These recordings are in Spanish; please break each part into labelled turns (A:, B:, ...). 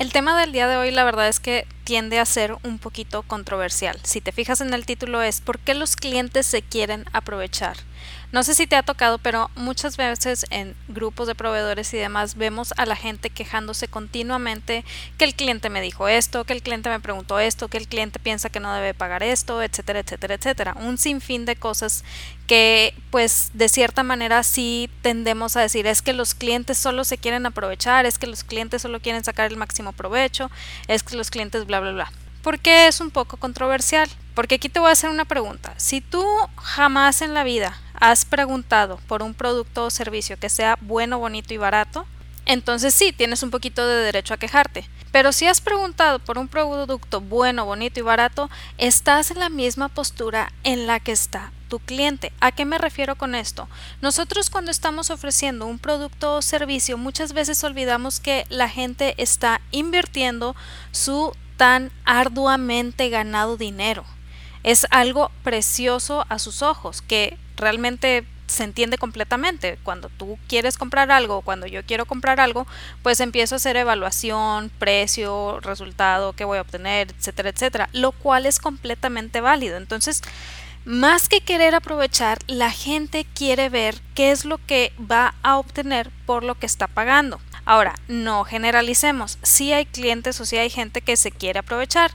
A: El tema del día de hoy la verdad es que tiende a ser un poquito controversial. Si te fijas en el título es ¿por qué los clientes se quieren aprovechar? No sé si te ha tocado, pero muchas veces en grupos de proveedores y demás vemos a la gente quejándose continuamente que el cliente me dijo esto, que el cliente me preguntó esto, que el cliente piensa que no debe pagar esto, etcétera, etcétera, etcétera. Un sinfín de cosas que pues de cierta manera sí tendemos a decir es que los clientes solo se quieren aprovechar, es que los clientes solo quieren sacar el máximo provecho, es que los clientes bla bla bla. ¿Por qué es un poco controversial? Porque aquí te voy a hacer una pregunta. Si tú jamás en la vida has preguntado por un producto o servicio que sea bueno, bonito y barato, entonces sí, tienes un poquito de derecho a quejarte. Pero si has preguntado por un producto bueno, bonito y barato, estás en la misma postura en la que está tu cliente. ¿A qué me refiero con esto? Nosotros cuando estamos ofreciendo un producto o servicio muchas veces olvidamos que la gente está invirtiendo su tan arduamente ganado dinero. Es algo precioso a sus ojos que realmente se entiende completamente. Cuando tú quieres comprar algo, cuando yo quiero comprar algo, pues empiezo a hacer evaluación, precio, resultado, que voy a obtener, etcétera, etcétera, lo cual es completamente válido. Entonces, más que querer aprovechar, la gente quiere ver qué es lo que va a obtener por lo que está pagando. Ahora, no generalicemos. Si hay clientes o si hay gente que se quiere aprovechar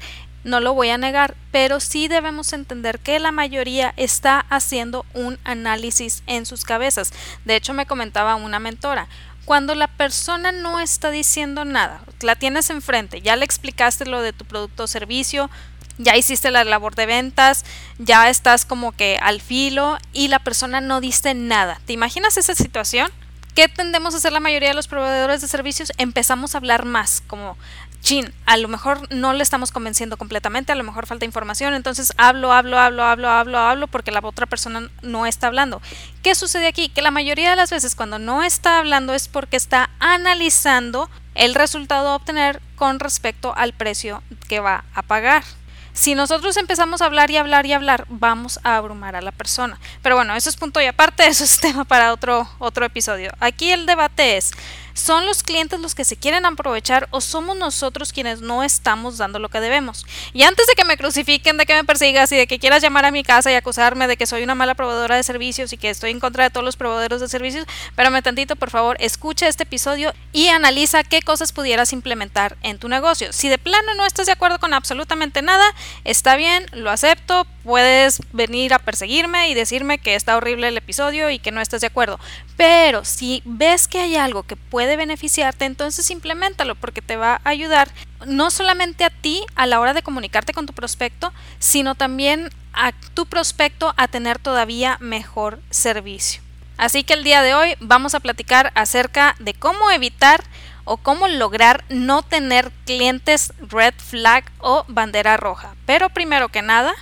A: no lo voy a negar, pero sí debemos entender que la mayoría está haciendo un análisis en sus cabezas. De hecho, me comentaba una mentora, cuando la persona no está diciendo nada, la tienes enfrente, ya le explicaste lo de tu producto o servicio, ya hiciste la labor de ventas, ya estás como que al filo y la persona no dice nada. ¿Te imaginas esa situación? ¿Qué tendemos a hacer la mayoría de los proveedores de servicios? Empezamos a hablar más, como chin, a lo mejor no le estamos convenciendo completamente, a lo mejor falta información, entonces hablo, hablo, hablo, hablo, hablo, hablo, porque la otra persona no está hablando. ¿Qué sucede aquí? Que la mayoría de las veces cuando no está hablando es porque está analizando el resultado a obtener con respecto al precio que va a pagar. Si nosotros empezamos a hablar y hablar y hablar, vamos a abrumar a la persona. Pero bueno, eso es punto y aparte, eso es tema para otro, otro episodio. Aquí el debate es, ¿Son los clientes los que se quieren aprovechar o somos nosotros quienes no estamos dando lo que debemos? Y antes de que me crucifiquen, de que me persigas y de que quieras llamar a mi casa y acusarme de que soy una mala proveedora de servicios y que estoy en contra de todos los proveedores de servicios, espérame tantito, por favor, escucha este episodio y analiza qué cosas pudieras implementar en tu negocio. Si de plano no estás de acuerdo con absolutamente nada, está bien, lo acepto, puedes venir a perseguirme y decirme que está horrible el episodio y que no estás de acuerdo. Pero si ves que hay algo que puede beneficiarte, entonces implementalo porque te va a ayudar no solamente a ti a la hora de comunicarte con tu prospecto, sino también a tu prospecto a tener todavía mejor servicio. Así que el día de hoy vamos a platicar acerca de cómo evitar o cómo lograr no tener clientes red flag o bandera roja. Pero primero que nada,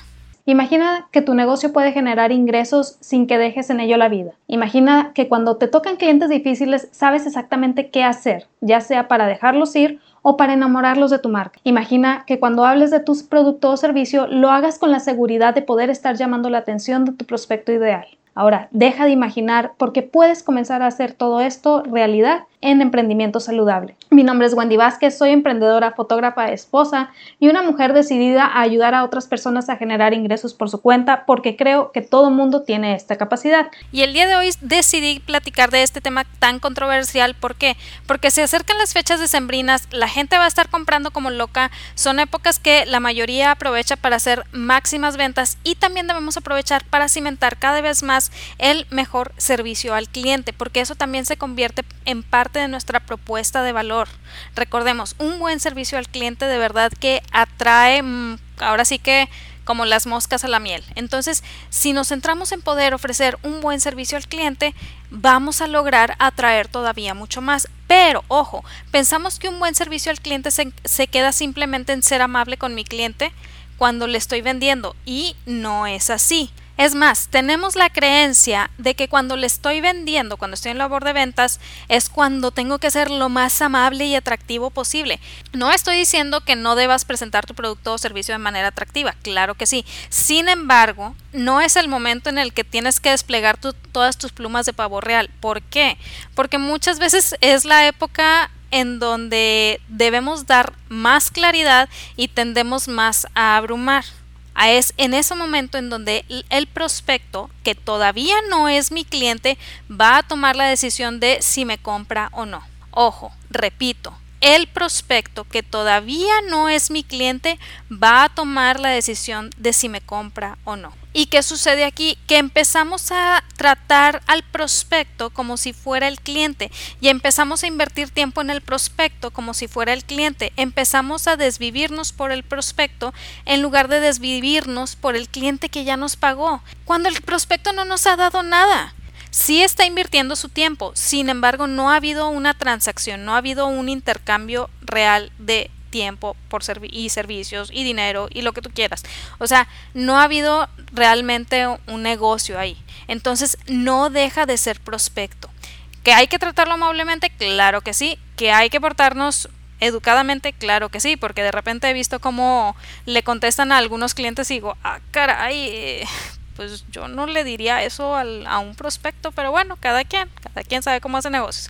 B: Imagina que tu negocio puede generar ingresos sin que dejes en ello la vida. Imagina que cuando te tocan clientes difíciles sabes exactamente qué hacer, ya sea para dejarlos ir o para enamorarlos de tu marca. Imagina que cuando hables de tus producto o servicio lo hagas con la seguridad de poder estar llamando la atención de tu prospecto ideal. Ahora, deja de imaginar porque puedes comenzar a hacer todo esto realidad en emprendimiento saludable. Mi nombre es Wendy Vázquez, soy emprendedora, fotógrafa, esposa y una mujer decidida a ayudar a otras personas a generar ingresos por su cuenta porque creo que todo mundo tiene esta capacidad.
A: Y el día de hoy decidí platicar de este tema tan controversial. ¿Por qué? Porque se acercan las fechas decembrinas, la gente va a estar comprando como loca, son épocas que la mayoría aprovecha para hacer máximas ventas y también debemos aprovechar para cimentar cada vez más el mejor servicio al cliente porque eso también se convierte en parte de nuestra propuesta de valor. Recordemos, un buen servicio al cliente de verdad que atrae, mm, ahora sí que como las moscas a la miel. Entonces, si nos centramos en poder ofrecer un buen servicio al cliente, vamos a lograr atraer todavía mucho más. Pero, ojo, pensamos que un buen servicio al cliente se, se queda simplemente en ser amable con mi cliente cuando le estoy vendiendo y no es así. Es más, tenemos la creencia de que cuando le estoy vendiendo, cuando estoy en labor de ventas, es cuando tengo que ser lo más amable y atractivo posible. No estoy diciendo que no debas presentar tu producto o servicio de manera atractiva, claro que sí. Sin embargo, no es el momento en el que tienes que desplegar todas tus plumas de pavo real. ¿Por qué? Porque muchas veces es la época en donde debemos dar más claridad y tendemos más a abrumar. Es en ese momento en donde el prospecto, que todavía no es mi cliente, va a tomar la decisión de si me compra o no. Ojo, repito, el prospecto que todavía no es mi cliente va a tomar la decisión de si me compra o no. ¿Y qué sucede aquí? Que empezamos a tratar al prospecto como si fuera el cliente y empezamos a invertir tiempo en el prospecto como si fuera el cliente. Empezamos a desvivirnos por el prospecto en lugar de desvivirnos por el cliente que ya nos pagó, cuando el prospecto no nos ha dado nada sí está invirtiendo su tiempo, sin embargo no ha habido una transacción, no ha habido un intercambio real de tiempo por y servicios y dinero y lo que tú quieras. O sea, no ha habido realmente un negocio ahí. Entonces no deja de ser prospecto. ¿Que hay que tratarlo amablemente? Claro que sí. ¿Que hay que portarnos educadamente? Claro que sí, porque de repente he visto cómo le contestan a algunos clientes y digo, ah, caray, pues yo no le diría eso a un prospecto, pero bueno, cada quien, cada quien sabe cómo hace negocios.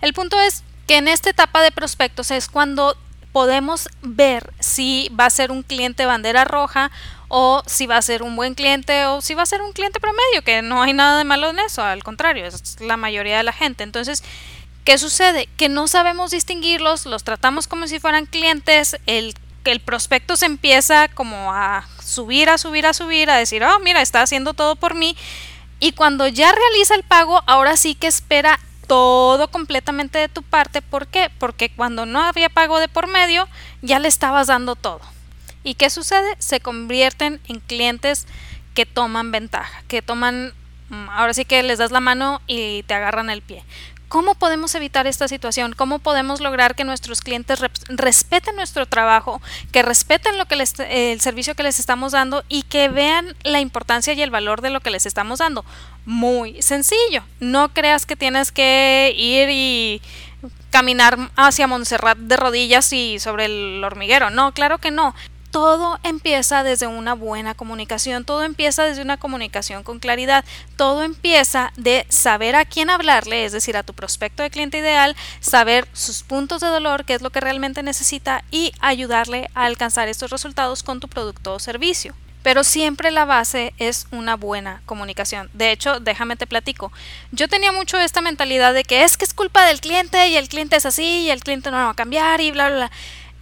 A: El punto es que en esta etapa de prospectos es cuando podemos ver si va a ser un cliente bandera roja o si va a ser un buen cliente o si va a ser un cliente promedio, que no hay nada de malo en eso, al contrario, es la mayoría de la gente. Entonces, ¿qué sucede? Que no sabemos distinguirlos, los tratamos como si fueran clientes, el que el prospecto se empieza como a subir, a subir, a subir, a decir, oh, mira, está haciendo todo por mí. Y cuando ya realiza el pago, ahora sí que espera todo completamente de tu parte. ¿Por qué? Porque cuando no había pago de por medio, ya le estabas dando todo. ¿Y qué sucede? Se convierten en clientes que toman ventaja, que toman, mm, ahora sí que les das la mano y te agarran el pie. ¿Cómo podemos evitar esta situación? ¿Cómo podemos lograr que nuestros clientes respeten nuestro trabajo, que respeten lo que les, el servicio que les estamos dando y que vean la importancia y el valor de lo que les estamos dando? Muy sencillo. No creas que tienes que ir y caminar hacia Montserrat de rodillas y sobre el hormiguero. No, claro que no todo empieza desde una buena comunicación, todo empieza desde una comunicación con claridad, todo empieza de saber a quién hablarle, es decir, a tu prospecto de cliente ideal, saber sus puntos de dolor, qué es lo que realmente necesita y ayudarle a alcanzar estos resultados con tu producto o servicio pero siempre la base es una buena comunicación. De hecho, déjame te platico. Yo tenía mucho esta mentalidad de que es que es culpa del cliente y el cliente es así y el cliente no va a cambiar y bla, bla, bla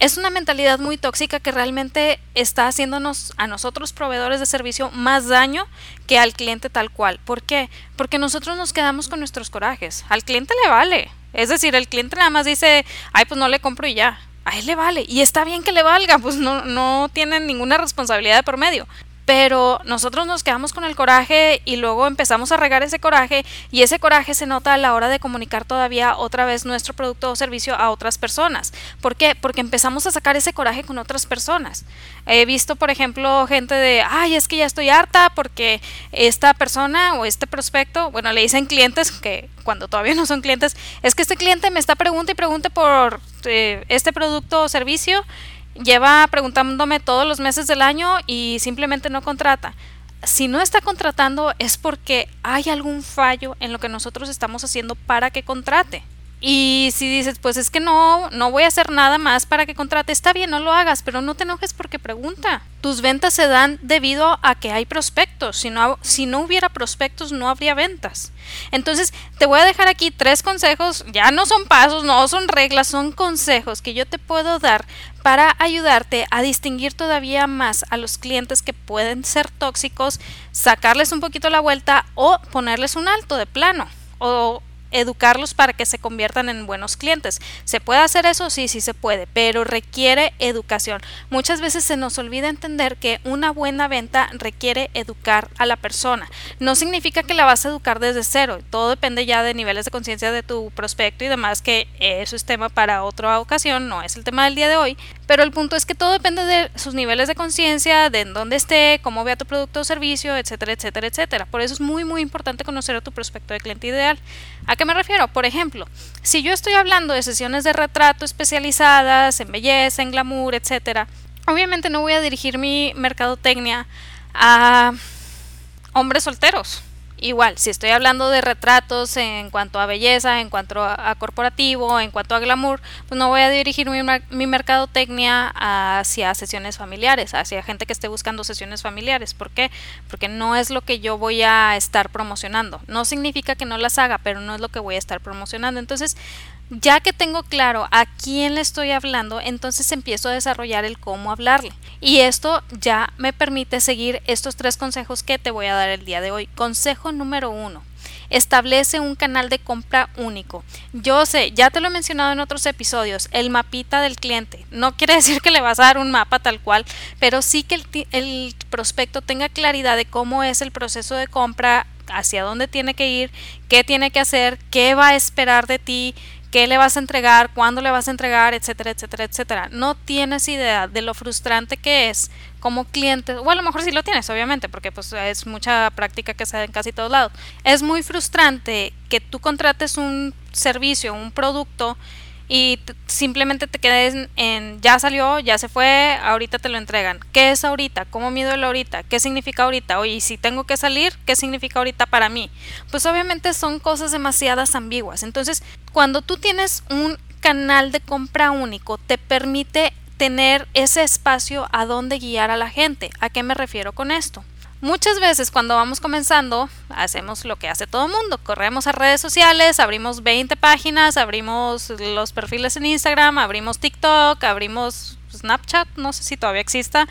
A: es una mentalidad muy tóxica que realmente está haciéndonos a nosotros proveedores de servicio más daño que al cliente tal cual. ¿Por qué? Porque nosotros nos quedamos con nuestros corajes. Al cliente le vale. Es decir, el cliente nada más dice, ay, pues no le compro y ya. A él le vale. Y está bien que le valga, pues no, no tienen ninguna responsabilidad de por medio pero nosotros nos quedamos con el coraje y luego empezamos a regar ese coraje y ese coraje se nota a la hora de comunicar todavía otra vez nuestro producto o servicio a otras personas. ¿Por qué? Porque empezamos a sacar ese coraje con otras personas. He visto, por ejemplo, gente de, ay, es que ya estoy harta porque esta persona o este prospecto, bueno, le dicen clientes que cuando todavía no son clientes, es que este cliente me está preguntando y pregunte por eh, este producto o servicio lleva preguntándome todos los meses del año y simplemente no contrata. Si no está contratando es porque hay algún fallo en lo que nosotros estamos haciendo para que contrate. Y si dices, pues es que no, no voy a hacer nada más para que contrate, está bien, no lo hagas, pero no te enojes porque pregunta. Tus ventas se dan debido a que hay prospectos. Si no, si no hubiera prospectos, no habría ventas. Entonces, te voy a dejar aquí tres consejos, ya no son pasos, no son reglas, son consejos que yo te puedo dar para ayudarte a distinguir todavía más a los clientes que pueden ser tóxicos, sacarles un poquito la vuelta o ponerles un alto de plano. O educarlos para que se conviertan en buenos clientes. ¿Se puede hacer eso? Sí, sí se puede, pero requiere educación. Muchas veces se nos olvida entender que una buena venta requiere educar a la persona. No significa que la vas a educar desde cero, todo depende ya de niveles de conciencia de tu prospecto y demás, que eso es tema para otra ocasión, no es el tema del día de hoy, pero el punto es que todo depende de sus niveles de conciencia, de en dónde esté, cómo vea tu producto o servicio, etcétera, etcétera, etcétera. Por eso es muy, muy importante conocer a tu prospecto de cliente ideal. ¿A qué me refiero? Por ejemplo, si yo estoy hablando de sesiones de retrato especializadas en belleza, en glamour, etcétera, obviamente no voy a dirigir mi mercadotecnia a hombres solteros Igual, si estoy hablando de retratos en cuanto a belleza, en cuanto a, corporativo, en cuanto a glamour, pues no voy a dirigir mi, mi, mercadotecnia hacia sesiones familiares, hacia gente que esté buscando sesiones familiares. ¿Por qué? Porque no es lo que yo voy a estar promocionando. No significa que no las haga, pero no es lo que voy a estar promocionando. Entonces, ya que tengo claro a quién le estoy hablando, entonces empiezo a desarrollar el cómo hablarle. Y esto ya me permite seguir estos tres consejos que te voy a dar el día de hoy. Consejo número uno. Establece un canal de compra único. Yo sé, ya te lo he mencionado en otros episodios, el mapita del cliente. No quiere decir que le vas a dar un mapa tal cual, pero sí que el, prospecto tenga claridad de cómo es el proceso de compra, hacia dónde tiene que ir, qué tiene que hacer, qué va a esperar de ti, qué le vas a entregar, cuándo le vas a entregar, etcétera, etcétera, etcétera. No tienes idea de lo frustrante que es como cliente, o a lo mejor sí lo tienes, obviamente, porque pues es mucha práctica que se da en casi todos lados. Es muy frustrante que tú contrates un servicio, un producto y simplemente te quedes en ya salió, ya se fue, ahorita te lo entregan. ¿Qué es ahorita? ¿Cómo mido el ahorita? ¿Qué significa ahorita? Oye, si tengo que salir, ¿qué significa ahorita para mí? Pues obviamente son cosas demasiadas ambiguas. Entonces, cuando tú tienes un canal de compra único, te permite tener ese espacio a donde guiar a la gente. ¿A qué me refiero con esto? Muchas veces cuando vamos comenzando hacemos lo que hace todo el mundo, corremos a redes sociales, abrimos 20 páginas, abrimos los perfiles en Instagram, abrimos TikTok, abrimos Snapchat, no sé si todavía exista.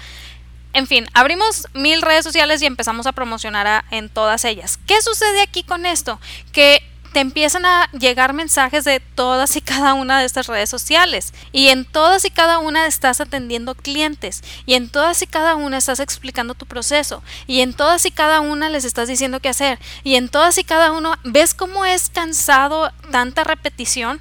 A: En fin, abrimos mil redes sociales y empezamos a promocionar en todas ellas. ¿Qué sucede aquí con esto? Que te empiezan a llegar mensajes de todas y cada una de estas redes sociales. Y en todas y cada una estás atendiendo clientes. Y en todas y cada una estás explicando tu proceso. Y en todas y cada una les estás diciendo qué hacer. Y en todas y cada uno ves cómo es cansado tanta repetición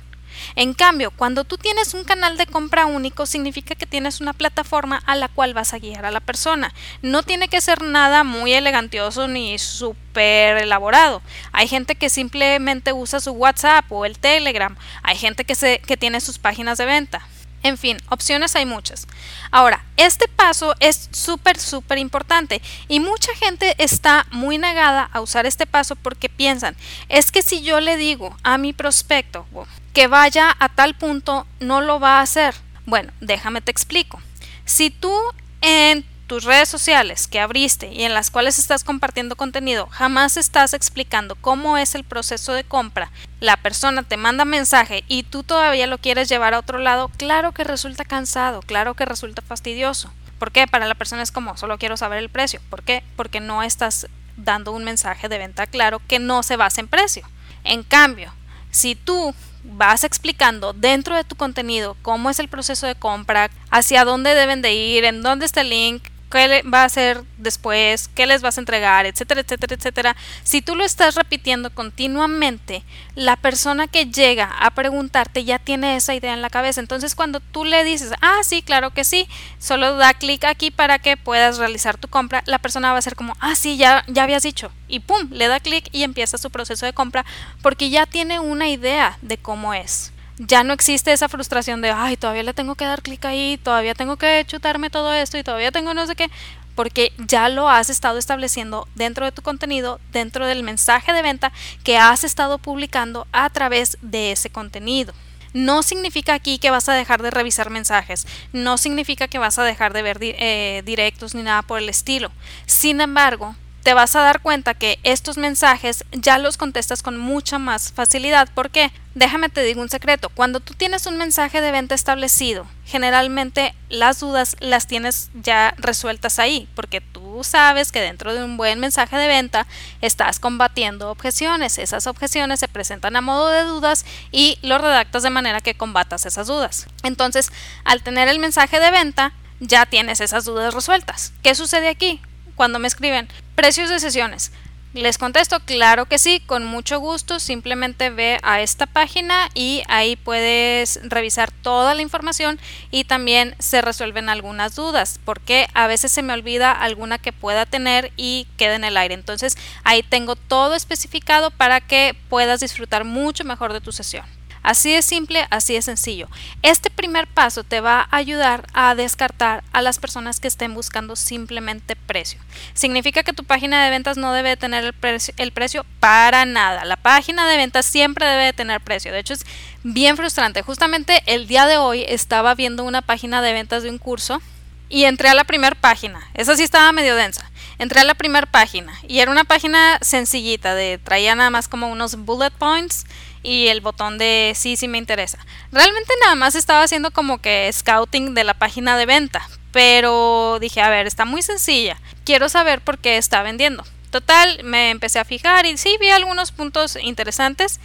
A: en cambio, cuando tú tienes un canal de compra único, significa que tienes una plataforma a la cual vas a guiar a la persona. No tiene que ser nada muy elegantioso ni súper elaborado. Hay gente que simplemente usa su WhatsApp o el Telegram. Hay gente que, se, que tiene sus páginas de venta. En fin, opciones hay muchas. Ahora, este paso es súper, súper importante y mucha gente está muy negada a usar este paso porque piensan, es que si yo le digo a mi prospecto, que vaya a tal punto, no lo va a hacer. Bueno, déjame te explico. Si tú en tus redes sociales que abriste y en las cuales estás compartiendo contenido jamás estás explicando cómo es el proceso de compra, la persona te manda mensaje y tú todavía lo quieres llevar a otro lado, claro que resulta cansado, claro que resulta fastidioso. ¿Por qué? Para la persona es como, solo quiero saber el precio. ¿Por qué? Porque no estás dando un mensaje de venta claro que no se basa en precio. En cambio, si tú vas explicando dentro de tu contenido cómo es el proceso de compra, hacia dónde deben de ir, en dónde está el link, qué va a hacer después, qué les vas a entregar, etcétera, etcétera, etcétera. Si tú lo estás repitiendo continuamente, la persona que llega a preguntarte ya tiene esa idea en la cabeza. Entonces, cuando tú le dices, ah, sí, claro que sí, solo da clic aquí para que puedas realizar tu compra, la persona va a ser como, ah, sí, ya, ya habías dicho. Y pum, le da clic y empieza su proceso de compra porque ya tiene una idea de cómo es ya no existe esa frustración de, ay, todavía le tengo que dar clic ahí, todavía tengo que chutarme todo esto y todavía tengo no sé qué, porque ya lo has estado estableciendo dentro de tu contenido, dentro del mensaje de venta que has estado publicando a través de ese contenido. No significa aquí que vas a dejar de revisar mensajes, no significa que vas a dejar de ver eh, directos ni nada por el estilo. Sin embargo, te vas a dar cuenta que estos mensajes ya los contestas con mucha más facilidad. ¿Por qué? Déjame te digo un secreto. Cuando tú tienes un mensaje de venta establecido, generalmente las dudas las tienes ya resueltas ahí, porque tú sabes que dentro de un buen mensaje de venta estás combatiendo objeciones. Esas objeciones se presentan a modo de dudas y lo redactas de manera que combatas esas dudas. Entonces, al tener el mensaje de venta, ya tienes esas dudas resueltas. ¿Qué sucede aquí? Cuando me escriben, Precios de sesiones. Les contesto, claro que sí, con mucho gusto. Simplemente ve a esta página y ahí puedes revisar toda la información y también se resuelven algunas dudas, porque a veces se me olvida alguna que pueda tener y queda en el aire. Entonces ahí tengo todo especificado para que puedas disfrutar mucho mejor de tu sesión. Así de simple, así de sencillo. Este primer paso te va a ayudar a descartar a las personas que estén buscando simplemente precio. Significa que tu página de ventas no debe tener el precio, para nada. La página de ventas siempre debe tener precio. De hecho, es bien frustrante. Justamente el día de hoy estaba viendo una página de ventas de un curso y entré a la primera página. Esa sí estaba medio densa. Entré a la primera página y era una página sencillita, de traía nada más como unos bullet points y el botón de sí, sí me interesa. Realmente nada más estaba haciendo como que scouting de la página de venta, pero dije, a ver, está muy sencilla. Quiero saber por qué está vendiendo. Total, me empecé a fijar y sí vi algunos puntos interesantes.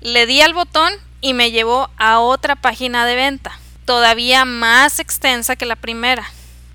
A: Le di al botón y me llevó a otra página de venta, todavía más extensa que la primera.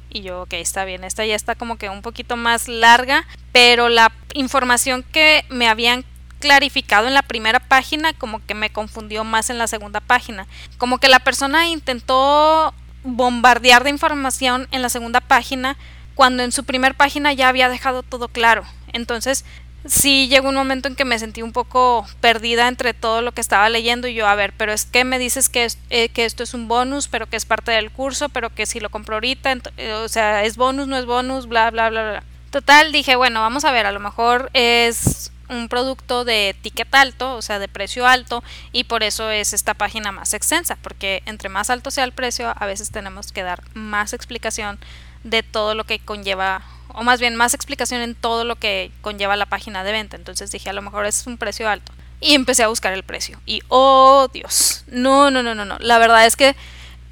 A: Y yo, ok, está bien, esta ya está como que un poquito más larga, pero la información que me habían clarificado en la primera página como que me confundió más en la segunda página. Como que la persona intentó bombardear de información en la segunda página cuando en su primera página ya había dejado todo claro. Entonces sí llegó un momento en que me sentí un poco perdida entre todo lo que estaba leyendo y yo, a ver, pero es que me dices que, eh, que esto es un bonus, pero que es parte del curso, pero que si lo compro ahorita, eh, o sea, es bonus, no es bonus, bla, bla, bla, bla. Total, dije, bueno, vamos a ver, a lo mejor es un producto de ticket alto, o sea, de precio alto, y por eso es esta página más extensa, porque entre más alto sea el precio, a veces tenemos que dar más explicación de todo lo que conlleva o más bien más explicación en todo lo que conlleva la página de venta. Entonces dije, a lo mejor es un precio alto. Y empecé a buscar el precio. Y oh Dios, no, no, no, no, no. La verdad es que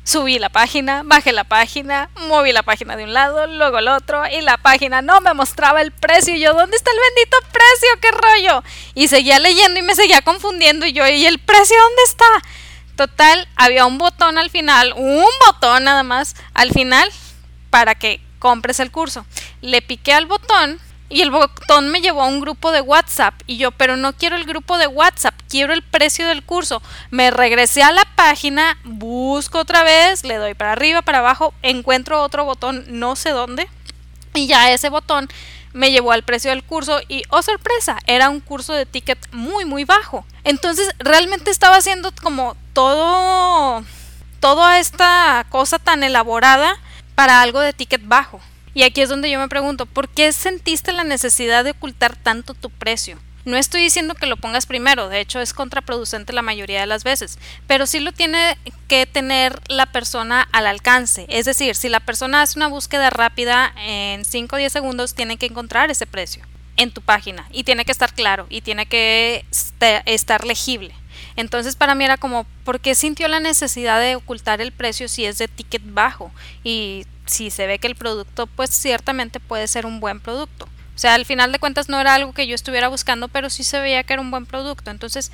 A: subí la página, bajé la página, moví la página de un lado, luego el otro, y la página no me mostraba el precio. Y yo, ¿dónde está el bendito precio? ¿Qué rollo? Y seguía leyendo y me seguía confundiendo. Y yo, ¿y el precio dónde está? Total, había un botón al final, un botón nada más al final para que compres el curso. Le piqué al botón y el botón me llevó a un grupo de WhatsApp y yo, pero no quiero el grupo de WhatsApp, quiero el precio del curso. Me regresé a la página, busco otra vez, le doy para arriba, para abajo, encuentro otro botón, no sé dónde, y ya ese botón me llevó al precio del curso y, oh sorpresa, era un curso de ticket muy, muy bajo. Entonces, realmente estaba haciendo como todo, toda esta cosa tan elaborada para algo de ticket bajo. Y aquí es donde yo me pregunto, ¿por qué sentiste la necesidad de ocultar tanto tu precio? No estoy diciendo que lo pongas primero, de hecho es contraproducente la mayoría de las veces, pero sí lo tiene que tener la persona al alcance. Es decir, si la persona hace una búsqueda rápida en 5 o 10 segundos, tiene que encontrar ese precio en tu página y tiene que estar claro y tiene que estar legible. Entonces para mí era como, ¿por qué sintió la necesidad de ocultar el precio si es de ticket bajo? Y si se ve que el producto pues ciertamente puede ser un buen producto. O sea, al final de cuentas no era algo que yo estuviera buscando, pero sí se veía que era un buen producto. Entonces,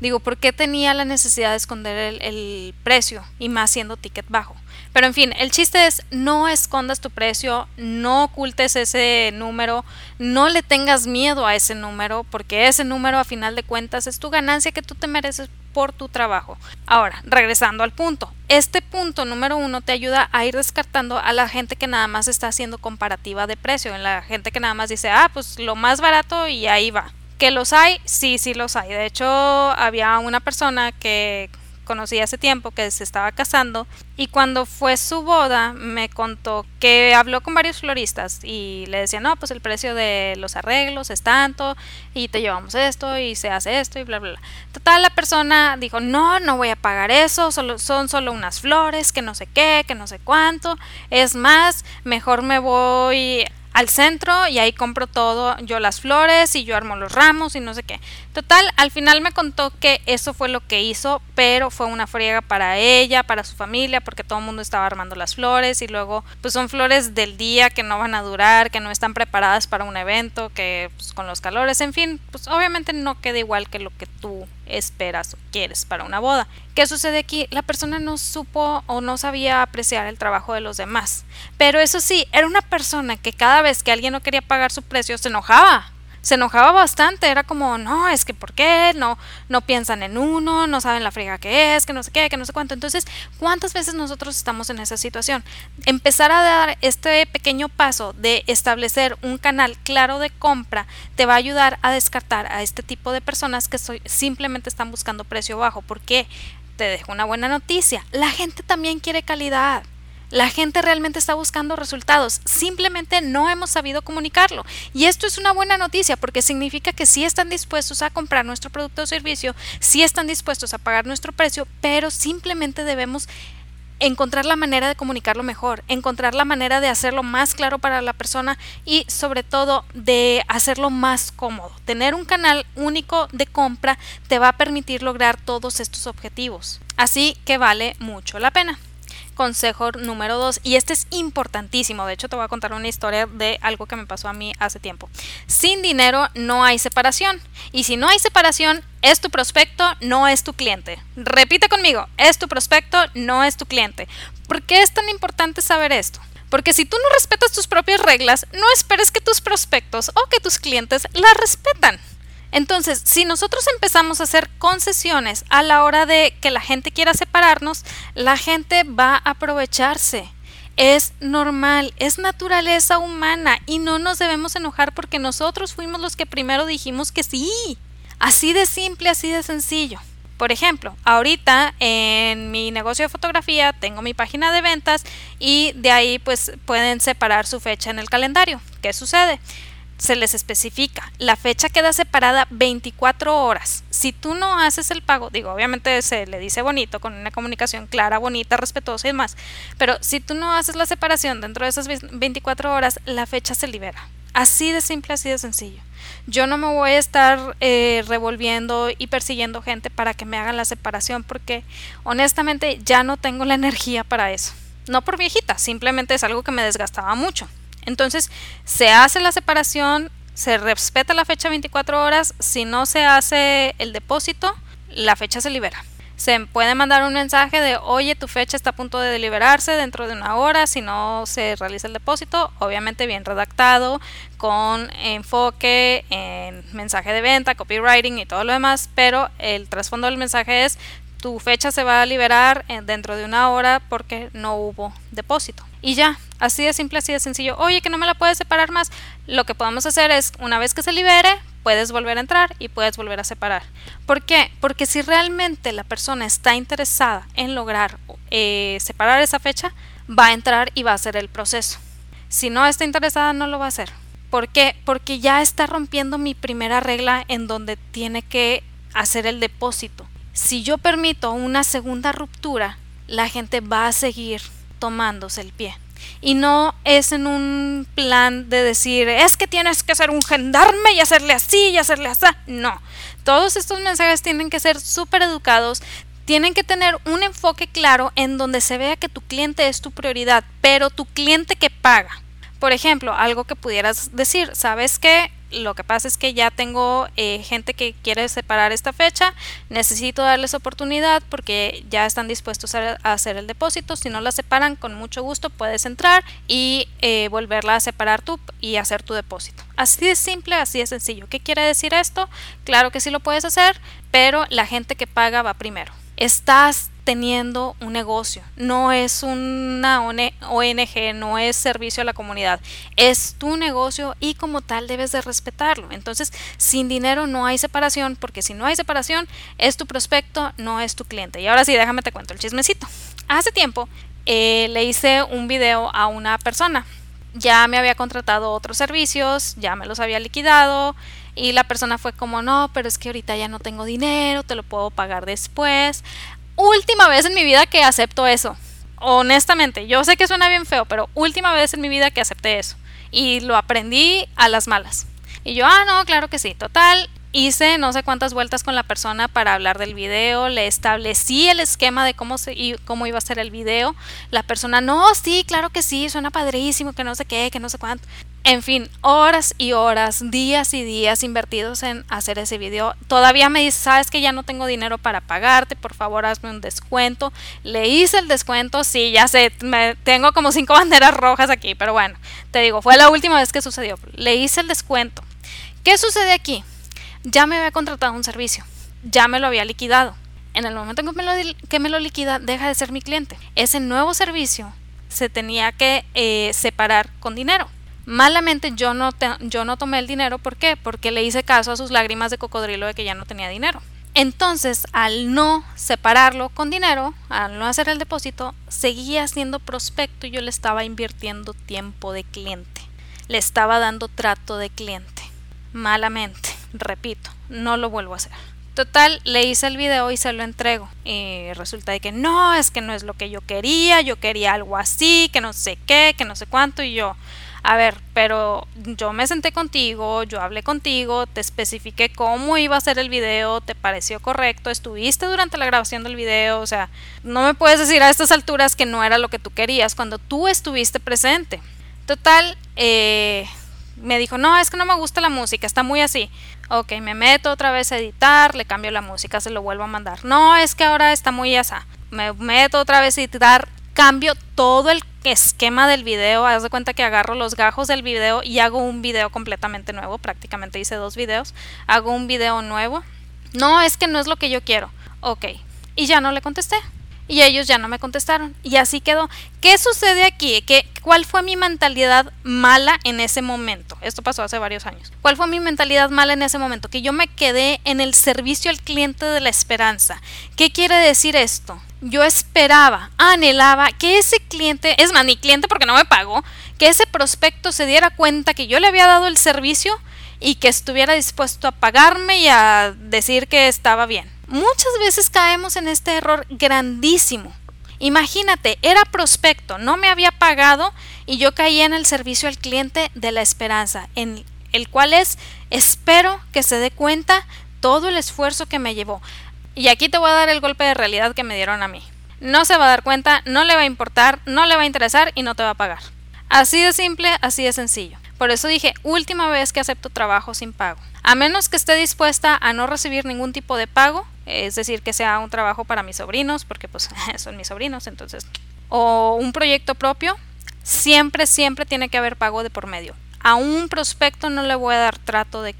A: digo, ¿por qué tenía la necesidad de esconder el, precio y más siendo ticket bajo? Pero en fin, el chiste es no escondas tu precio, no ocultes ese número, no le tengas miedo a ese número, porque ese número a final de cuentas es tu ganancia que tú te mereces por tu trabajo. Ahora, regresando al punto. Este punto número uno te ayuda a ir descartando a la gente que nada más está haciendo comparativa de precio, en la gente que nada más dice, ah, pues lo más barato y ahí va. ¿Que los hay? Sí, sí los hay. De hecho, había una persona que conocí hace tiempo que se estaba casando y cuando fue su boda me contó que habló con varios floristas y le decía no pues el precio de los arreglos es tanto y te llevamos esto y se hace esto y bla bla bla total la persona dijo no no voy a pagar eso solo son solo unas flores que no sé qué que no sé cuánto es más mejor me voy al centro y ahí compro todo, yo las flores y yo armo los ramos y no sé qué. Total, al final me contó que eso fue lo que hizo, pero fue una friega para ella, para su familia, porque todo el mundo estaba armando las flores y luego pues son flores del día que no van a durar, que no están preparadas para un evento, que pues, con los calores, en fin, pues obviamente no queda igual que lo que tú esperas o quieres para una boda. ¿Qué sucede aquí? La persona no supo o no sabía apreciar el trabajo de los demás. Pero eso sí, era una persona que cada vez que alguien no quería pagar su precio se enojaba. Se enojaba bastante, era como, no, es que ¿por qué? No, no piensan en uno, no saben la friga que es, que no sé qué, que no sé cuánto. Entonces, ¿cuántas veces nosotros estamos en esa situación? Empezar a dar este pequeño paso de establecer un canal claro de compra te va a ayudar a descartar a este tipo de personas que simplemente están buscando precio bajo. porque Te dejo una buena noticia. La gente también quiere calidad. La gente realmente está buscando resultados, simplemente no hemos sabido comunicarlo. Y esto es una buena noticia porque significa que sí están dispuestos a comprar nuestro producto o servicio, sí están dispuestos a pagar nuestro precio, pero simplemente debemos encontrar la manera de comunicarlo mejor, encontrar la manera de hacerlo más claro para la persona y sobre todo de hacerlo más cómodo. Tener un canal único de compra te va a permitir lograr todos estos objetivos. Así que vale mucho la pena consejo número dos, y este es importantísimo, de hecho te voy a contar una historia de algo que me pasó a mí hace tiempo. Sin dinero no hay separación, y si no hay separación, es tu prospecto, no es tu cliente. Repite conmigo, es tu prospecto, no es tu cliente. ¿Por qué es tan importante saber esto? Porque si tú no respetas tus propias reglas, no esperes que tus prospectos o que tus clientes las respetan. Entonces, si nosotros empezamos a hacer concesiones a la hora de que la gente quiera separarnos, la gente va a aprovecharse. Es normal, es naturaleza humana y no nos debemos enojar porque nosotros fuimos los que primero dijimos que sí. Así de simple, así de sencillo. Por ejemplo, ahorita en mi negocio de fotografía tengo mi página de ventas y de ahí pues pueden separar su fecha en el calendario. ¿Qué sucede? Se les especifica. La fecha queda separada 24 horas. Si tú no haces el pago, digo, obviamente se le dice bonito, con una comunicación clara, bonita, respetuosa y demás, pero si tú no haces la separación dentro de esas 24 horas, la fecha se libera. Así de simple, así de sencillo. Yo no me voy a estar eh, revolviendo y persiguiendo gente para que me hagan la separación porque honestamente ya no tengo la energía para eso. No por viejita, simplemente es algo que me desgastaba mucho. Entonces, se hace la separación, se respeta la fecha 24 horas, si no se hace el depósito, la fecha se libera. Se puede mandar un mensaje de, oye, tu fecha está a punto de deliberarse dentro de una hora, si no se realiza el depósito, obviamente bien redactado, con enfoque en mensaje de venta, copywriting y todo lo demás, pero el trasfondo del mensaje es, tu fecha se va a liberar dentro de una hora porque no hubo depósito. Y ya, así de simple, así de sencillo. Oye, que no me la puedes separar más. Lo que podemos hacer es, una vez que se libere, puedes volver a entrar y puedes volver a separar. ¿Por qué? Porque si realmente la persona está interesada en lograr eh, separar esa fecha, va a entrar y va a hacer el proceso. Si no está interesada, no lo va a hacer. ¿Por qué? Porque ya está rompiendo mi primera regla en donde tiene que hacer el depósito. Si yo permito una segunda ruptura, la gente va a seguir tomándose el pie. Y no es en un plan de decir, es que tienes que ser un gendarme y hacerle así y hacerle así. No, todos estos mensajes tienen que ser súper educados, tienen que tener un enfoque claro en donde se vea que tu cliente es tu prioridad, pero tu cliente que paga. Por ejemplo, algo que pudieras decir, ¿sabes qué? Lo que pasa es que ya tengo eh, gente que quiere separar esta fecha, necesito darles oportunidad porque ya están dispuestos a, hacer el depósito, si no la separan con mucho gusto puedes entrar y eh, volverla a separar tú y hacer tu depósito. Así de simple, así de sencillo. ¿Qué quiere decir esto? Claro que sí lo puedes hacer, pero la gente que paga va primero. Estás teniendo un negocio, no es una ONG, no es servicio a la comunidad, es tu negocio y como tal debes de respetarlo. Entonces, sin dinero no hay separación, porque si no hay separación, es tu prospecto, no es tu cliente. Y ahora sí, déjame te cuento el chismecito. Hace tiempo eh, le hice un video a una persona. Ya me había contratado otros servicios, ya me los había liquidado, y la persona fue como, no, pero es que ahorita ya no tengo dinero, te lo puedo pagar después última vez en mi vida que acepto eso. Honestamente, yo sé que suena bien feo, pero última vez en mi vida que acepté eso. Y lo aprendí a las malas. Y yo, ah, no, claro que sí. Total, hice no sé cuántas vueltas con la persona para hablar del video, le establecí el esquema de cómo, se, cómo iba a ser el video. La persona, no, sí, claro que sí, suena padrísimo, que no sé qué, que no sé cuánto. En fin, horas y horas, días y días invertidos en hacer ese video. Todavía me dice, sabes que ya no tengo dinero para pagarte, por favor hazme un descuento. Le hice el descuento, sí, ya sé, me, tengo como cinco banderas rojas aquí, pero bueno, te digo, fue la última vez que sucedió. Le hice el descuento ¿Qué sucede aquí? Ya me había contratado un servicio, ya me lo había liquidado. En el momento en que me lo, que me lo liquida, deja de ser mi cliente. Ese nuevo servicio se tenía que eh, separar con dinero. Malamente yo no, yo no tomé el dinero, ¿por qué? Porque le hice caso a sus lágrimas de cocodrilo de que ya no tenía dinero. Entonces, al no separarlo con dinero, al no hacer el depósito, seguía siendo prospecto y yo le estaba invirtiendo tiempo de cliente. Le estaba dando trato de cliente. Malamente, repito, no lo vuelvo a hacer. Total, le hice el video y se lo entrego. Y resulta de que no, es que no es lo que yo quería, yo quería algo así, que no sé qué, que no sé cuánto, y yo, a ver, pero yo me senté contigo, yo hablé contigo, te especifiqué cómo iba a ser el video, te pareció correcto, estuviste durante la grabación del video, o sea, no me puedes decir a estas alturas que no era lo que tú querías cuando tú estuviste presente. Total, eh, me dijo, no, es que no me gusta la música, está muy así. Ok, me meto otra vez a editar, le cambio la música, se lo vuelvo a mandar. No, es que ahora está muy asa. Me meto otra vez a editar, cambio todo el esquema del video, haz de cuenta que agarro los gajos del video y hago un video completamente nuevo, prácticamente hice dos videos, hago un video nuevo. No, es que no es lo que yo quiero. Ok, y ya no le contesté. Y ellos ya no me contestaron. Y así quedó. ¿Qué sucede aquí? ¿Qué, ¿Cuál fue mi mentalidad mala en ese momento? Esto pasó hace varios años. ¿Cuál fue mi mentalidad mala en ese momento? Que yo me quedé en el servicio al cliente de la esperanza. ¿Qué quiere decir esto? yo esperaba, anhelaba que ese cliente, es más, cliente porque no me pagó, que ese prospecto se diera cuenta que yo le había dado el servicio y que estuviera dispuesto a pagarme y a decir que estaba bien. Muchas veces caemos en este error grandísimo. Imagínate, era prospecto, no me había pagado y yo caí en el servicio al cliente de la esperanza, en el cual es espero que se dé cuenta todo el esfuerzo que me llevó. Y aquí te voy a dar el golpe de realidad que me dieron a mí. No se va a dar cuenta, no le va a importar, no le va a interesar y no te va a pagar. Así de simple, así de sencillo. Por eso dije, última vez que acepto trabajo sin pago. A menos que esté dispuesta a no recibir ningún tipo de pago, es decir, que sea un trabajo para mis sobrinos, porque pues son mis sobrinos, entonces, o un proyecto propio, siempre, siempre tiene que haber pago de por medio a un prospecto no le voy a dar trato de,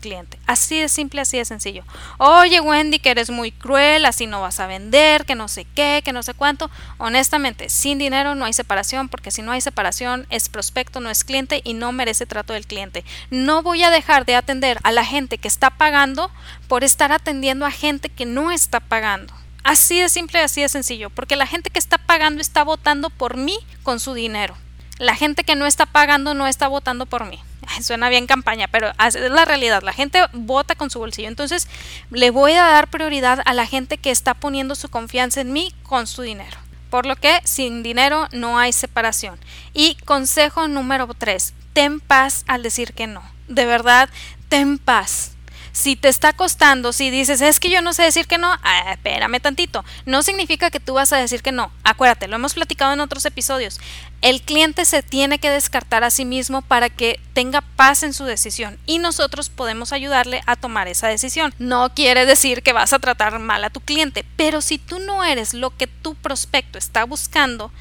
A: cliente. Así de simple, así de sencillo. Oye, Wendy, que eres muy cruel, así no vas a vender, que no sé qué, que no sé cuánto. Honestamente, sin dinero no hay separación, porque si no hay separación, es prospecto, no es cliente y no merece trato del cliente. No voy a dejar de atender a la gente que está pagando por estar atendiendo a gente que no está pagando. Así de simple, así de sencillo, porque la gente que está pagando está votando por mí con su dinero la gente que no está pagando no está votando por mí. Suena bien campaña, pero es la realidad. La gente vota con su bolsillo. Entonces, le voy a dar prioridad a la gente que está poniendo su confianza en mí con su dinero. Por lo que sin dinero no hay separación. Y consejo número 3, ten paz al decir que no. De verdad, ten paz. Si te está costando, si dices, es que yo no sé decir que no, ah, espérame tantito. No significa que tú vas a decir que no. Acuérdate, lo hemos platicado en otros episodios. El cliente se tiene que descartar a sí mismo para que tenga paz en su decisión y nosotros podemos ayudarle a tomar esa decisión. No quiere decir que vas a tratar mal a tu cliente, pero si tú no eres lo que tu prospecto está buscando,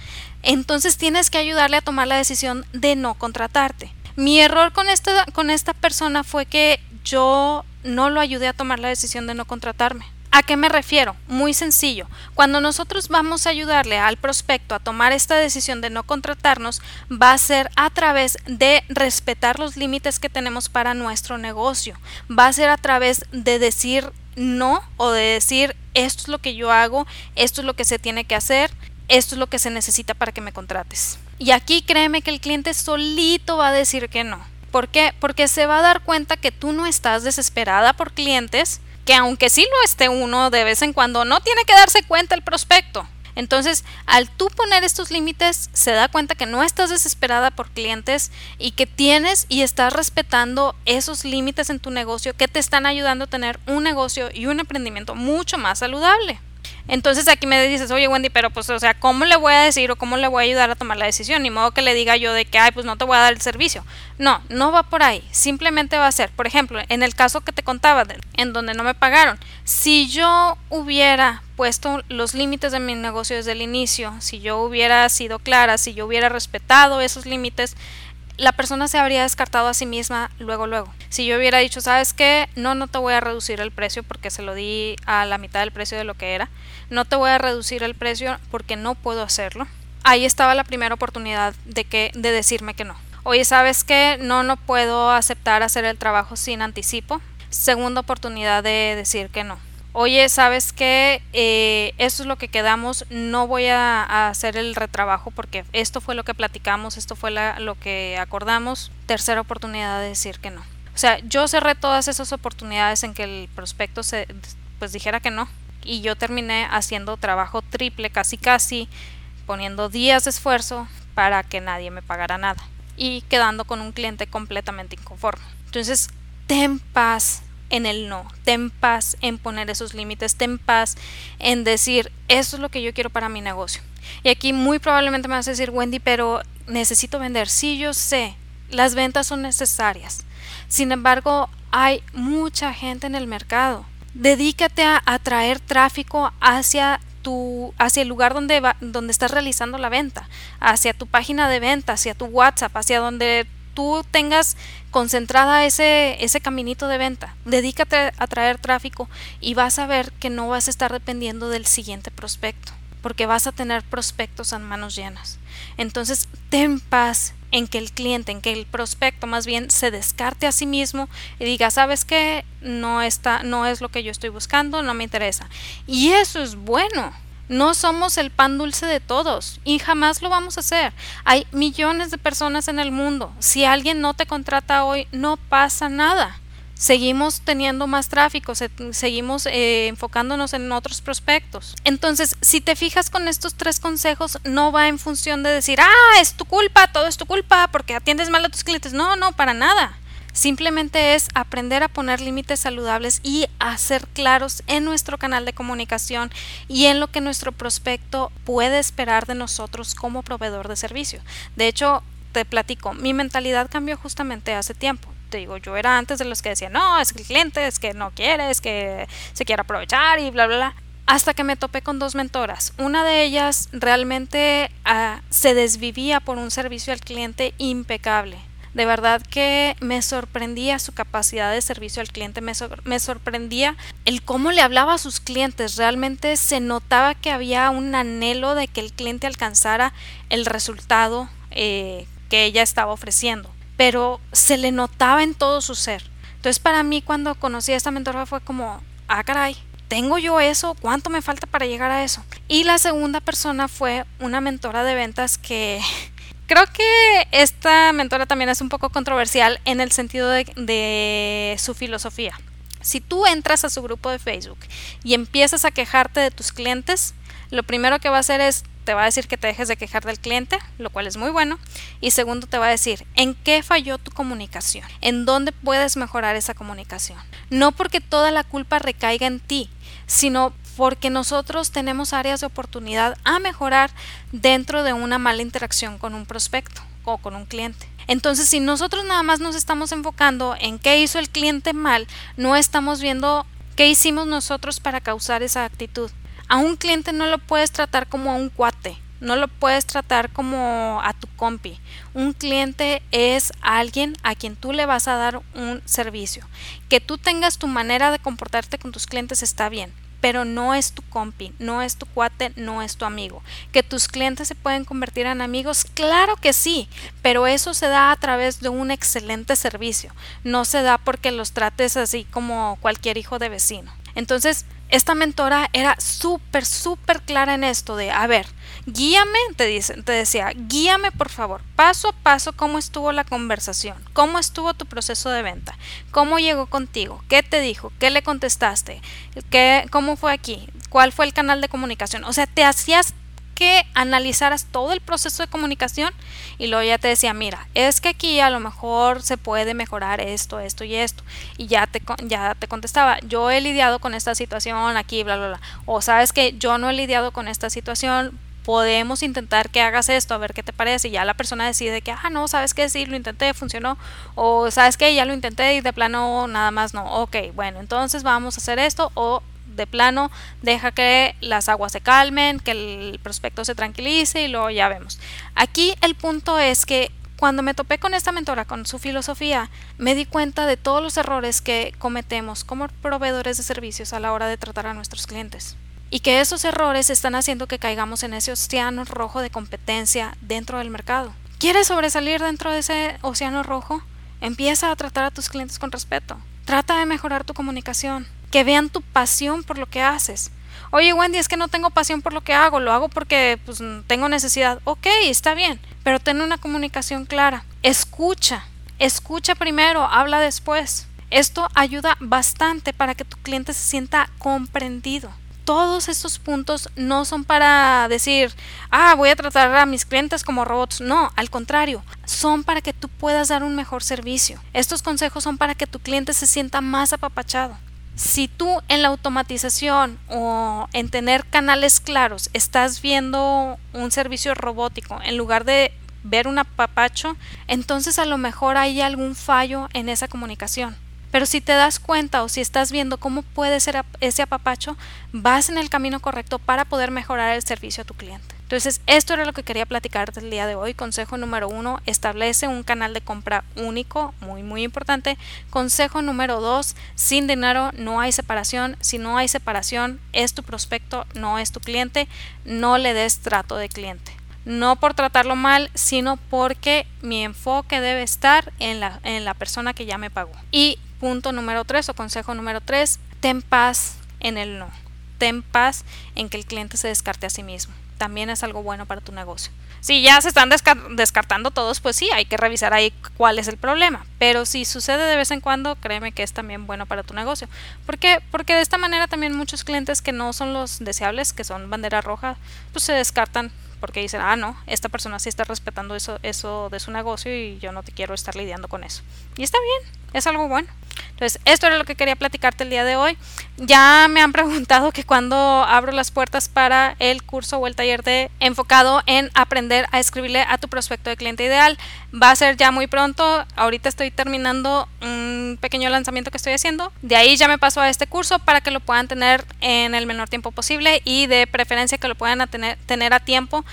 A: entonces tienes que ayudarle a tomar la decisión de no contratarte. Mi error con esta, con esta persona fue que yo no lo ayudé a tomar la decisión de no contratarme. ¿A qué me refiero? Muy sencillo. Cuando nosotros vamos a ayudarle al prospecto a tomar esta decisión de no contratarnos, va a ser a través de respetar los límites que tenemos para nuestro negocio. Va a ser a través de decir no o de decir esto es lo que yo hago, esto es lo que se tiene que hacer, esto es lo que se necesita para que me contrates. Y aquí créeme que el cliente solito va a decir que no. ¿Por qué? Porque se va a dar cuenta que tú no estás desesperada por clientes, que aunque sí lo esté uno de vez en cuando, no tiene que darse cuenta el prospecto. Entonces, al tú poner estos límites, se da cuenta que no estás desesperada por clientes y que tienes y estás respetando esos límites en tu negocio que te están ayudando a tener un negocio y un emprendimiento mucho más saludable. Entonces aquí me dices, oye Wendy, pero pues, o sea, ¿cómo le voy a decir o cómo le voy a ayudar a tomar la decisión? Ni modo que le diga yo de que, ay, pues no te voy a dar el servicio. No, no va por ahí. Simplemente va a ser, por ejemplo, en el caso que te contaba, en donde no me pagaron, si yo hubiera puesto los límites de mi negocio desde el inicio, si yo hubiera sido clara, si yo hubiera respetado esos límites, la persona se habría descartado a sí misma luego, luego. Si yo hubiera dicho, ¿sabes qué? No, no te voy a reducir el precio porque se lo di a la mitad del precio de lo que era. No te voy a reducir el precio porque no puedo hacerlo. Ahí estaba la primera oportunidad de, que, de decirme que no. Oye, ¿sabes qué? No, no puedo aceptar hacer el trabajo sin anticipo. Segunda oportunidad de decir que no oye, ¿sabes qué? Eh, esto es lo que quedamos, no voy a, hacer el retrabajo porque esto fue lo que platicamos, esto fue lo que acordamos. Tercera oportunidad de decir que no. O sea, yo cerré todas esas oportunidades en que el prospecto se, pues dijera que no. Y yo terminé haciendo trabajo triple, casi casi, poniendo días de esfuerzo para que nadie me pagara nada. Y quedando con un cliente completamente inconforme. Entonces, ten paz, en el no, ten paz en poner esos límites, ten paz en decir, eso es lo que yo quiero para mi negocio. Y aquí muy probablemente me vas a decir, Wendy, pero necesito vender. Sí, yo sé, las ventas son necesarias. Sin embargo, hay mucha gente en el mercado. Dedícate a atraer tráfico hacia tu, hacia el lugar donde, va, donde estás realizando la venta, hacia tu página de venta, hacia tu WhatsApp, hacia donde tú tengas concentrada ese, ese caminito de venta, dedícate a traer tráfico y vas a ver que no vas a estar dependiendo del siguiente prospecto, porque vas a tener prospectos en manos llenas. Entonces, ten paz en que el cliente, en que el prospecto más bien se descarte a sí mismo y diga, "¿Sabes qué? No está no es lo que yo estoy buscando, no me interesa." Y eso es bueno no somos el pan dulce de todos y jamás lo vamos a hacer. Hay millones de personas en el mundo. Si alguien no te contrata hoy, no pasa nada. Seguimos teniendo más tráfico, seguimos eh, enfocándonos en otros prospectos. Entonces, si te fijas con estos tres consejos, no va en función de decir, ah, es tu culpa, todo es tu culpa, porque atiendes mal a tus clientes. No, no, para nada. Simplemente es aprender a poner límites saludables y a ser claros en nuestro canal de comunicación y en lo que nuestro prospecto puede esperar de nosotros como proveedor de servicio. De hecho, te platico, mi mentalidad cambió justamente hace tiempo. Te digo, yo era antes de los que decían, no, es que el cliente es que no quiere, es que se quiere aprovechar y bla, bla, bla hasta que me topé con dos mentoras. Una de ellas realmente ah, se desvivía por un servicio al cliente impecable. De verdad que me sorprendía su capacidad de servicio al cliente, me, sorprendía el cómo le hablaba a sus clientes. Realmente se notaba que había un anhelo de que el cliente alcanzara el resultado eh, que ella estaba ofreciendo, pero se le notaba en todo su ser. Entonces para mí cuando conocí a esta mentora fue como, ah caray, ¿tengo yo eso? ¿Cuánto me falta para llegar a eso? Y la segunda persona fue una mentora de ventas que Creo que esta mentora también es un poco controversial en el sentido de, su filosofía. Si tú entras a su grupo de Facebook y empiezas a quejarte de tus clientes, lo primero que va a hacer es te va a decir que te dejes de quejar del cliente, lo cual es muy bueno. Y segundo, te va a decir en qué falló tu comunicación, en dónde puedes mejorar esa comunicación. No porque toda la culpa recaiga en ti, sino porque nosotros tenemos áreas de oportunidad a mejorar dentro de una mala interacción con un prospecto o con un cliente. Entonces, si nosotros nada más nos estamos enfocando en qué hizo el cliente mal, no estamos viendo qué hicimos nosotros para causar esa actitud. A un cliente no lo puedes tratar como a un cuate, no lo puedes tratar como a tu compi. Un cliente es alguien a quien tú le vas a dar un servicio. Que tú tengas tu manera de comportarte con tus clientes está bien, pero no es tu compi, no es tu cuate, no es tu amigo. Que tus clientes se pueden convertir en amigos, claro que sí, pero eso se da a través de un excelente servicio, no se da porque los trates así como cualquier hijo de vecino. Entonces, esta mentora era súper, súper clara en esto de, a ver, guíame, te, te decía, guíame por favor, paso a paso cómo estuvo la conversación, cómo estuvo tu proceso de venta, cómo llegó contigo, qué te dijo, qué le contestaste, qué, cómo fue aquí, cuál fue el canal de comunicación. O sea, te hacías que analizaras todo el proceso de comunicación y luego ya te decía, mira, es que aquí a lo mejor se puede mejorar esto, esto y esto. Y ya te, ya te contestaba, yo he lidiado con esta situación aquí, bla, bla, bla. O sabes que yo no he lidiado con esta situación, podemos intentar que hagas esto, a ver qué te parece. Y ya la persona decide que, ah, no, sabes que sí, lo intenté, funcionó. O sabes que ya lo intenté y de plano nada más no. Ok, bueno, entonces vamos a hacer esto. O de plano deja que las aguas se calmen, que el prospecto se tranquilice y luego ya vemos. Aquí el punto es que cuando me topé con esta mentora, con su filosofía, me di cuenta de todos los errores que cometemos como proveedores de servicios a la hora de tratar a nuestros clientes. Y que esos errores están haciendo que caigamos en ese océano rojo de competencia dentro del mercado. ¿Quieres sobresalir dentro de ese océano rojo? Empieza a tratar a tus clientes con respeto. Trata de mejorar tu comunicación. Que vean tu pasión por lo que haces. Oye, Wendy, es que no tengo pasión por lo que hago, lo hago porque pues, tengo necesidad. Ok, está bien, pero ten una comunicación clara. Escucha, escucha primero, habla después. Esto ayuda bastante para que tu cliente se sienta comprendido. Todos estos puntos no son para decir, ah, voy a tratar a mis clientes como robots. No, al contrario, son para que tú puedas dar un mejor servicio. Estos consejos son para que tu cliente se sienta más apapachado. Si tú en la automatización o en tener canales claros estás viendo un servicio robótico en lugar de ver un apapacho, entonces a lo mejor hay algún fallo en esa comunicación. Pero si te das cuenta o si estás viendo cómo puede ser ese apapacho, vas en el camino correcto para poder mejorar el servicio a tu cliente. Entonces, esto era lo que quería platicar del día de hoy. Consejo número uno, establece un canal de compra único, muy, muy importante. Consejo número dos, sin dinero no hay separación. Si no hay separación, es tu prospecto, no es tu cliente. No le des trato de cliente. No por tratarlo mal, sino porque mi enfoque debe estar en la, en la persona que ya me pagó. Y punto número tres o consejo número tres, ten paz en el no. Ten paz en que el cliente se descarte a sí mismo también es algo bueno para tu negocio. Si ya se están descartando todos, pues sí, hay que revisar ahí cuál es el problema. Pero si sucede de vez en cuando, créeme que es también bueno para tu negocio. ¿Por qué? Porque de esta manera también muchos clientes que no son los deseables, que son bandera roja, pues se descartan porque dicen, ah, no, esta persona sí está respetando eso, eso de su negocio y yo no te quiero estar lidiando con eso. Y está bien, es algo bueno. Entonces, esto era lo que quería platicarte el día de hoy. Ya me han preguntado que cuando abro las puertas para el curso o el taller de enfocado en aprender a escribirle a tu prospecto de cliente ideal, va a ser ya muy pronto. Ahorita estoy terminando un pequeño lanzamiento que estoy haciendo. De ahí ya me paso a este curso para que lo puedan tener en el menor tiempo posible y de preferencia que lo puedan tener, tener a tiempo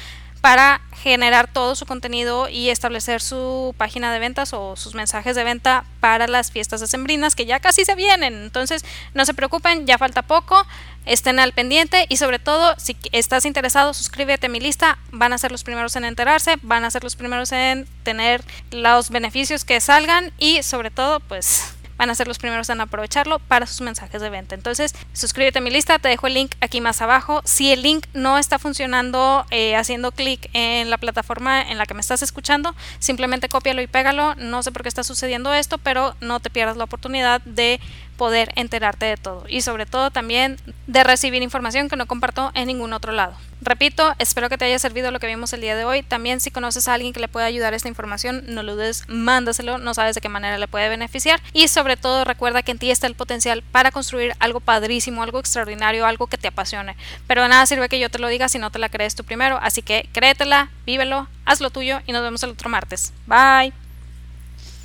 A: para generar todo su contenido y establecer su página de ventas o sus mensajes de venta para las fiestas decembrinas que ya casi se vienen. Entonces, no se preocupen, ya falta poco, estén al pendiente y sobre todo, si estás interesado, suscríbete a mi lista, van a ser los primeros en enterarse, van a ser los primeros en tener los beneficios que salgan y sobre todo, pues van a ser los primeros en aprovecharlo para sus mensajes de venta. Entonces, suscríbete a mi lista, te dejo el link aquí más abajo. Si el link no está funcionando eh, haciendo clic en la plataforma en la que me estás escuchando, simplemente cópialo y pégalo. No sé por qué está sucediendo esto, pero no te pierdas la oportunidad de poder enterarte de todo y sobre todo también de recibir información que no comparto en ningún otro lado. Repito, espero que te haya servido lo que vimos el día de hoy. También si conoces a alguien que le pueda ayudar esta información, no lo dudes, mándaselo, no sabes de qué manera le puede beneficiar y sobre todo recuerda que en ti está el potencial para construir algo padrísimo, algo extraordinario, algo que te apasione. Pero de nada sirve que yo te lo diga si no te la crees tú primero, así que créetela, vívelo, haz lo tuyo y nos vemos el otro martes. Bye.